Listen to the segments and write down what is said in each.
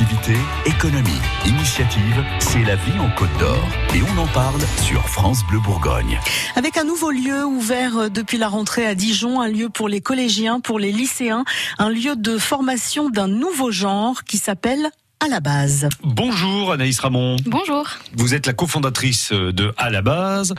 Activité, économie, initiative, c'est la vie en Côte d'Or. Et on en parle sur France Bleu Bourgogne. Avec un nouveau lieu ouvert euh, depuis la rentrée à Dijon, un lieu pour les collégiens, pour les lycéens, un lieu de formation d'un nouveau genre qui s'appelle à la base. Bonjour Anaïs Ramon. Bonjour. Vous êtes la cofondatrice de À la base.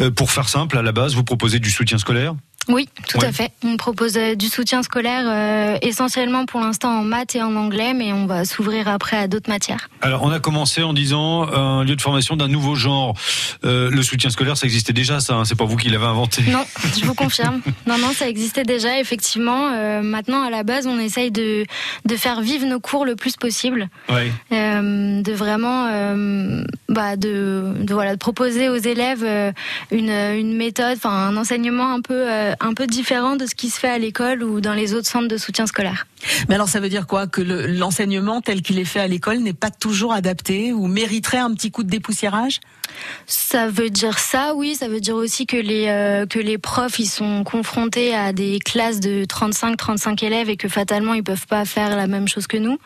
Euh, pour faire simple, à la base, vous proposez du soutien scolaire? Oui, tout à fait. On propose euh, du soutien scolaire euh, essentiellement pour l'instant en maths et en anglais, mais on va s'ouvrir après à d'autres matières. Alors, on a commencé en disant un lieu de formation d'un nouveau genre. Euh, le soutien scolaire, ça existait déjà, ça. Hein, c'est pas vous qui l'avez inventé. Non, je vous confirme. non, non, ça existait déjà, effectivement. maintenant, à la base, on essaye de de faire vivre nos cours le plus possible. Ouais. de vraiment, bah, de, de voilà, de proposer aux élèves une une méthode, enfin un enseignement un peu un peu différent de ce qui se fait à l'école ou dans les autres centres de soutien scolaire. Mais alors ça veut dire quoi Que l'enseignement tel qu'il est fait à l'école n'est pas toujours adapté ou mériterait un petit coup de dépoussiérage? Ça veut dire ça, oui. Ça veut dire aussi que les, euh, que les profs ils sont confrontés à des classes de 35-35 élèves et que fatalement ils peuvent pas faire la même chose que nous.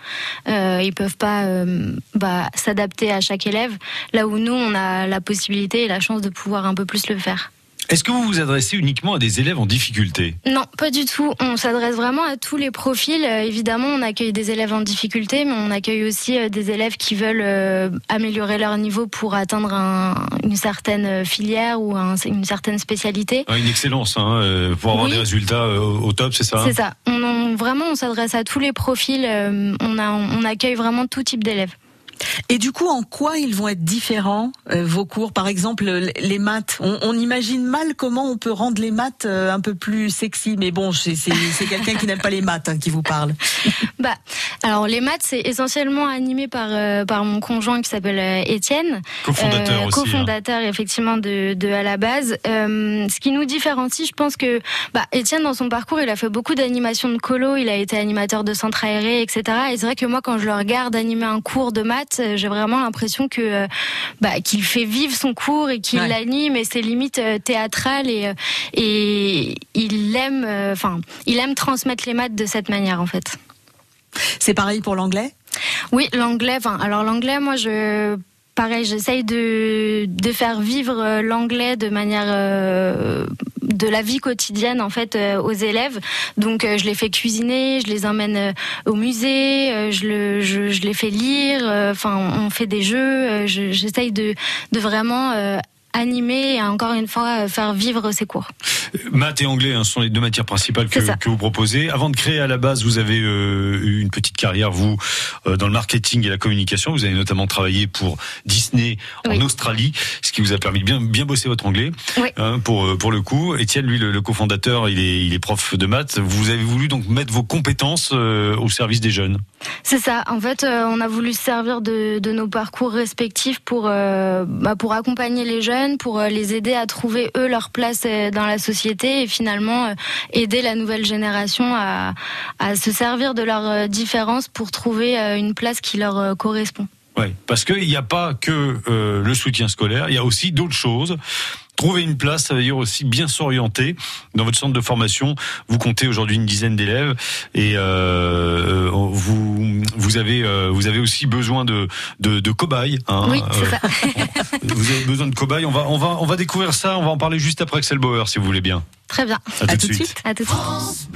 Euh, ils peuvent pas euh, bah, s'adapter à chaque élève. Là où nous on a la possibilité et la chance de pouvoir un peu plus le faire. Est-ce que vous vous adressez uniquement à des élèves en difficulté? Non, pas du tout. On s'adresse vraiment à tous les profils. Euh, évidemment, on accueille des élèves en difficulté, mais on accueille aussi euh, des élèves qui veulent euh, améliorer leur niveau pour atteindre une certaine filière ou une certaine spécialité. Ah, une excellence, hein, pour avoir des résultats au, top, c'est ça C'est ça. On, vraiment, on s'adresse à tous les profils. on, a, on accueille vraiment tout type d'élèves. Et du coup, en quoi ils vont être différents, euh, vos cours? Par exemple, les maths. On, imagine mal comment on peut rendre les maths euh, un peu plus sexy. Mais bon, c'est quelqu'un qui n'aime pas les maths hein, qui vous parle. Bah, alors les maths, c'est essentiellement animé par euh, par mon conjoint qui s'appelle Étienne, cofondateur aussi. Hein. Cofondateur effectivement de, de à la base. ce qui nous différencie, je pense que bah, Étienne dans son parcours, il a fait beaucoup d'animation de colo. Il a été animateur de centre aéré, etc. Et c'est vrai que moi, quand je le regarde animer un cours de maths euh, j'ai vraiment l'impression que euh, bah, qu'il fait vivre son cours et qu'il l'anime et c'est limite euh, théâtral et et il aime enfin il aime transmettre les maths de cette manière en fait. C'est pareil pour l'anglais? Oui, l'anglais. Enfin, alors l'anglais, moi je pareil, j'essaye de, de faire vivre l'anglais de manière de la vie quotidienne en fait euh, aux élèves. Donc euh, je les fais cuisiner, je les emmène euh, au musée, je, le, je, je les fais lire. Enfin, on fait des jeux. J'essaye de, de vraiment animer et encore une fois faire vivre ses cours. Maths et anglais hein, sont les deux matières principales que, que, vous proposez. Avant de créer à la base, vous avez euh, eu une petite carrière, vous, euh, dans le marketing et la communication. Vous avez notamment travaillé pour Disney en Australie, ce qui vous a permis de bien, bien bosser votre anglais. Hein, pour, euh, pour le coup. Étienne, lui, le, cofondateur, il est, il est prof de maths. Vous avez voulu donc mettre vos compétences au service des jeunes. C'est ça. En fait, on a voulu se servir de, de nos parcours respectifs pour, bah, pour accompagner les jeunes pour euh, les aider à trouver eux leur place euh, dans la société et finalement euh, aider la nouvelle génération à, se servir de leurs différences pour trouver une place qui leur correspond. Oui, parce qu'il n'y a pas que le soutien scolaire, il y a aussi d'autres choses. Trouver une place, ça veut dire aussi bien s'orienter. Dans votre centre de formation, vous comptez aujourd'hui une dizaine d'élèves et vous vous avez euh, vous avez aussi besoin de de, de cobayes. Hein, oui, c'est ça. vous avez besoin de cobayes. On va on va on va découvrir ça. On va en parler juste après Axel Bauer, si vous voulez bien. Très bien. À, tout, de suite. À tout de suite.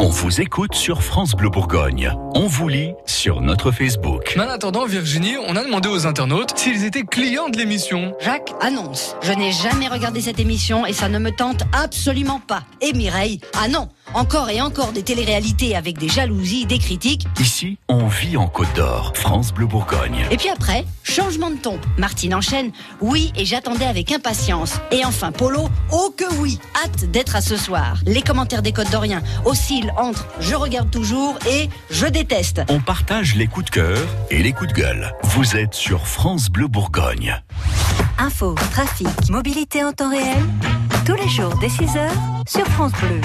On vous écoute sur France Bleu Bourgogne. On vous lit sur notre Facebook. Mais en attendant, Virginie, on a demandé aux internautes s'ils étaient clients de l'émission. Jacques annonce. Je n'ai jamais regardé cette émission et ça ne me tente absolument pas. Et Mireille, ah non encore et encore des téléréalités avec des jalousies, des critiques. Ici, on vit en Côte d'Or, France Bleu Bourgogne. Et puis après, changement de ton. Martine enchaîne. Oui, et j'attendais avec impatience. Et enfin, Polo, oh que oui, hâte d'être à ce soir. Les commentaires des Côtes d'Oriens entre je regarde toujours et je déteste. On partage les coups de cœur et les coups de gueule. Vous êtes sur France Bleu Bourgogne. Info, trafic, mobilité en temps réel. Tous les jours dès 6h sur France Bleu.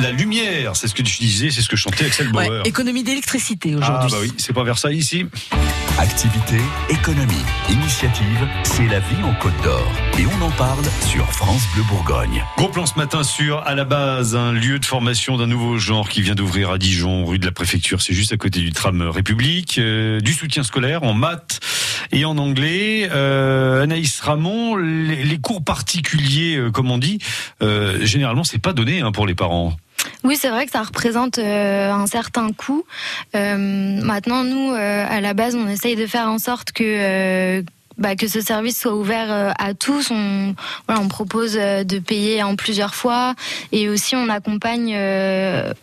La lumière. C'est ce que tu disais, c'est ce que chantait Axel Bauer. économie d'électricité aujourd'hui. Ah bah oui, c'est pas vers ça ici. Activité, économie, initiative, c'est la vie en Côte d'Or. Et on en parle sur France Bleu Bourgogne. Gros plan ce matin sur à la base un lieu de formation d'un nouveau genre qui vient d'ouvrir à Dijon, rue de la Préfecture. C'est juste à côté du tram République. Euh, du soutien scolaire en maths et en anglais. Euh, Anaïs Ramon, les, cours particuliers, euh, comme on dit, euh, généralement c'est pas donné hein, pour les parents. Oui, c'est vrai que ça représente euh, un certain coût. Euh, maintenant, nous, euh, à la base, on essaye de faire en sorte que bah, que ce service soit ouvert à tous. On, voilà, on propose de payer en plusieurs fois et aussi on accompagne,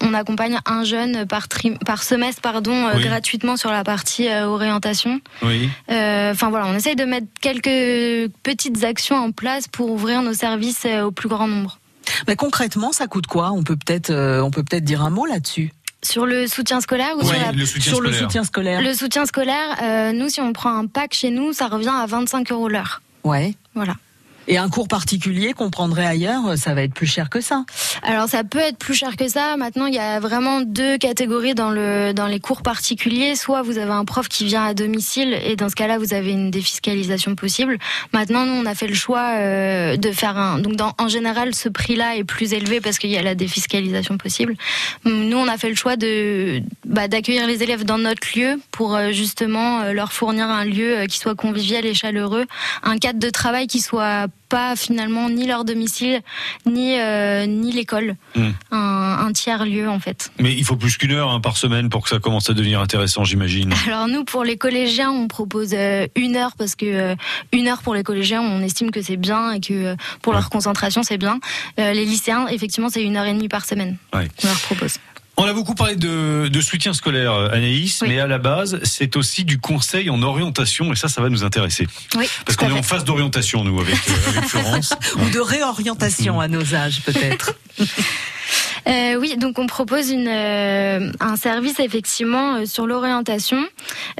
on accompagne un jeune par, par semestre pardon, gratuitement sur la partie orientation. Oui. Enfin voilà, on essaye de mettre quelques petites actions en place pour ouvrir nos services au plus grand nombre. Mais concrètement, ça coûte quoi? On peut peut-être, euh, on peut peut-être dire un mot là-dessus. Sur le soutien scolaire ou sur, le soutien scolaire Le soutien scolaire, euh, nous, si on prend un pack chez nous, ça revient à 25 euros l'heure. Ouais. Voilà. Et un cours particulier qu'on prendrait ailleurs, ça va être plus cher que ça. Alors ça peut être plus cher que ça. Maintenant, il y a vraiment deux catégories dans le dans les cours particuliers. Soit vous avez un prof qui vient à domicile et dans ce cas-là, vous avez une défiscalisation possible. Maintenant, nous, on a fait le choix euh, de faire un. Donc, en général, ce prix-là est plus élevé parce qu'il y a la défiscalisation possible. Nous, on a fait le choix de bah, d'accueillir les élèves dans notre lieu pour euh, justement euh, leur fournir un lieu qui soit convivial et chaleureux, un cadre de travail qui soit pas finalement ni leur domicile ni euh, ni l'école, hmm. un, tiers lieu en fait. Mais il faut plus qu'une heure hein, par semaine pour que ça commence à devenir intéressant, j'imagine. Alors nous pour les collégiens, on propose euh, une heure parce que euh, une heure pour les collégiens, on estime que c'est bien et que pour leur concentration c'est bien. les lycéens, effectivement, c'est une heure et demie par semaine. Ouais. On leur propose. On a beaucoup parlé de, de soutien scolaire, euh, Anaïs, mais à la base, c'est aussi du conseil en orientation, et ça, ça va nous intéresser. Oui, Parce qu'on est en phase d'orientation, nous, avec, euh, avec Florence. Ou de réorientation à nos âges, peut-être. Euh, oui, donc on propose une, euh, un service effectivement sur l'orientation.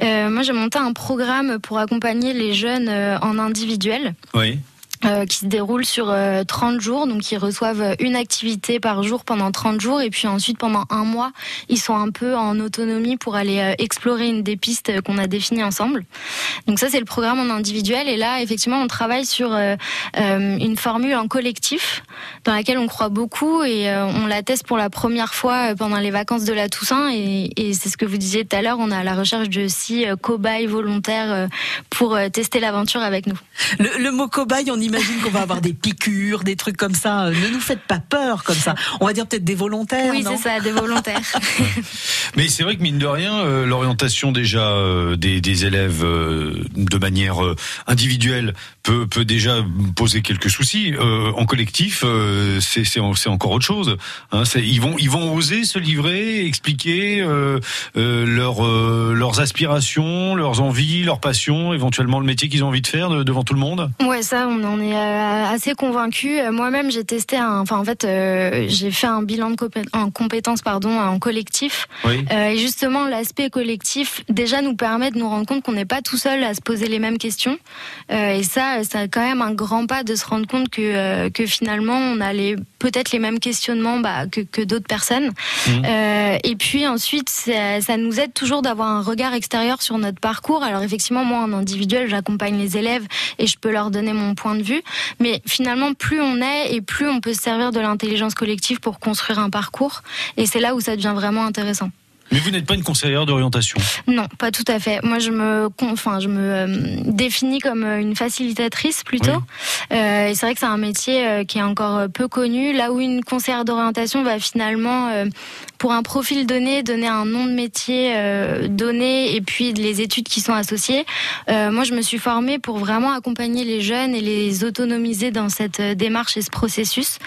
Euh, moi, j'ai monté un programme pour accompagner les jeunes en individuel. Oui. Euh, qui se déroule sur 30 euh, jours. Donc, ils reçoivent une activité par jour pendant 30 jours. Et puis ensuite, pendant un mois, ils sont un peu en autonomie pour aller euh, explorer une des pistes qu'on a définies ensemble. Donc ça, c'est le programme en individuel. Et là, effectivement, on travaille sur une formule en collectif dans laquelle on croit beaucoup et on la teste pour la première fois pendant les vacances de la Toussaint. Et, c'est ce que vous disiez tout à l'heure, on a à la recherche de six cobayes volontaires pour tester l'aventure avec nous. Le, le mot cobaye, on y imagine qu'on va avoir des piqûres, des trucs comme ça. Euh, ne nous faites pas peur comme ça. On va dire peut-être des volontaires. Oui, c'est ça, des volontaires. Mais c'est vrai que mine de rien, euh, l'orientation déjà euh, des, des, élèves de manière individuelle peut, peut déjà poser quelques soucis. en collectif, c'est encore autre chose. Hein, ils vont ils vont oser se livrer, expliquer leur, leurs aspirations, leurs envies, leurs passions, éventuellement le métier qu'ils ont envie de faire devant tout le monde. Ouais, ça, on en est euh, assez convaincu. Euh, moi-même, j'ai testé un, enfin en fait, euh, j'ai fait un bilan de en compétences pardon en collectif. et justement, l'aspect collectif déjà nous permet de nous rendre compte qu'on n'est pas tout seul à se poser les mêmes questions. et ça, c'est quand même un grand pas de se rendre compte que que finalement, on a les peut-être les mêmes questionnements bah, que, que d'autres personnes. Mmh. et puis ensuite, ça, ça nous aide toujours d'avoir un regard extérieur sur notre parcours. Alors effectivement, moi en individuel, j'accompagne les élèves et je peux leur donner mon point de vue. Mais finalement, plus on est et plus on peut se servir de l'intelligence collective pour construire un parcours. Et c'est là où ça devient vraiment intéressant. Mais vous n'êtes pas une conseillère d'orientation Non, pas tout à fait. Moi, je me, enfin, je me euh, définis comme euh, une facilitatrice plutôt. Euh, et c'est vrai que c'est un métier qui est encore peu connu. Là où une conseillère d'orientation va finalement, pour un profil donné, donner un nom de métier donné et puis les études qui sont associées. moi, je me suis formée pour vraiment accompagner les jeunes et les autonomiser dans cette démarche et ce processus.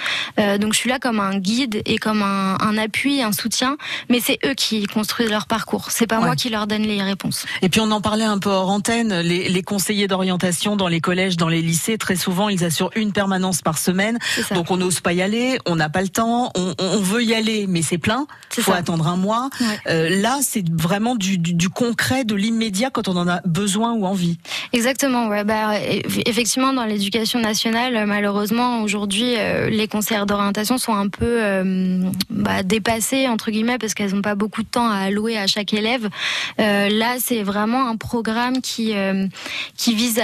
donc, je suis là comme un guide et comme un, un appui, un soutien. Mais c'est eux qui construisent leur parcours. C'est pas moi qui leur donne les réponses. Et puis on en parlait un peu hors antenne, les, les conseillers d'orientation dans les collèges, dans les lycées, très souvent ils assurent une permanence par semaine. Donc on n'ose pas y aller, on n'a pas le temps, on, on veut y aller, mais c'est plein. faut attendre un mois. là, c'est vraiment du, du, concret, de l'immédiat quand on en a besoin ou envie. Exactement. Ouais. Bah, effectivement, dans l'éducation nationale, malheureusement, aujourd'hui, les conseillères d'orientation sont un peu bah, dépassées entre guillemets parce qu'elles n'ont pas beaucoup de temps à allouer à chaque élève. là, c'est vraiment un programme qui qui vise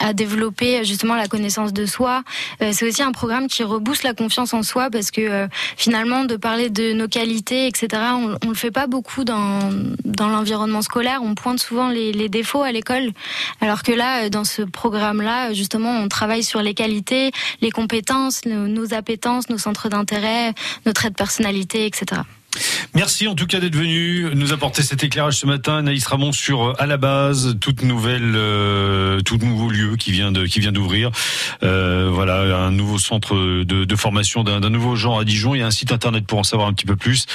à développer justement la connaissance de soi. Euh, c'est aussi un programme qui rebooste la confiance en soi parce que euh, finalement de parler de nos qualités, etc. On, on le fait pas beaucoup dans dans l'environnement scolaire. On pointe souvent les, défauts à l'école, alors que là, euh, dans ce programme-là, justement, on travaille sur les qualités, les compétences, nos, nos appétences, nos centres d'intérêt, notre trait de personnalité, etc. Merci en tout cas d'être venu nous apporter cet éclairage ce matin, Naïs Ramon sur euh, à la base toute nouvelle, euh, tout nouveau lieu qui vient de qui vient d'ouvrir. Euh, voilà un nouveau centre de, de formation d'un nouveau genre à Dijon. Il y a un site internet pour en savoir un petit peu plus.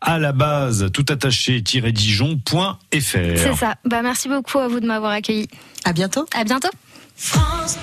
À la base, tout attaché-dijon.fr. C'est ça. Bah merci beaucoup à vous de m'avoir accueilli. À bientôt. À bientôt. France